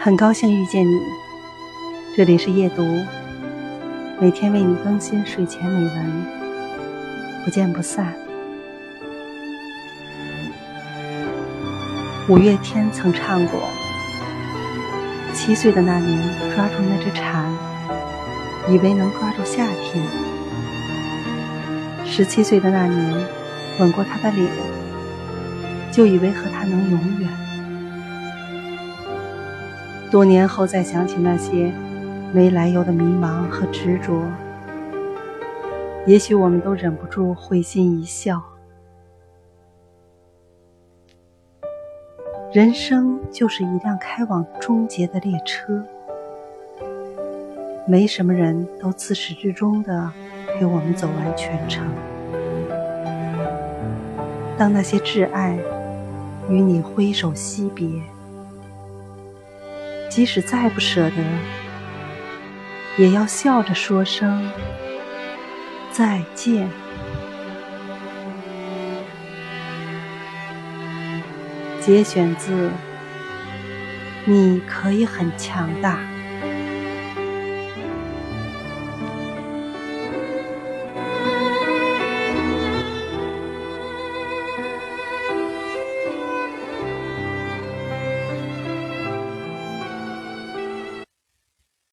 很高兴遇见你，这里是夜读，每天为你更新睡前美文，不见不散。五月天曾唱过：“七岁的那年抓住那只蝉，以为能抓住夏天；十七岁的那年吻过他的脸，就以为和他能永远。”多年后再想起那些没来由的迷茫和执着，也许我们都忍不住会心一笑。人生就是一辆开往终结的列车，没什么人都自始至终的陪我们走完全程。当那些挚爱与你挥手惜别。即使再不舍得，也要笑着说声再见。节选自《你可以很强大》。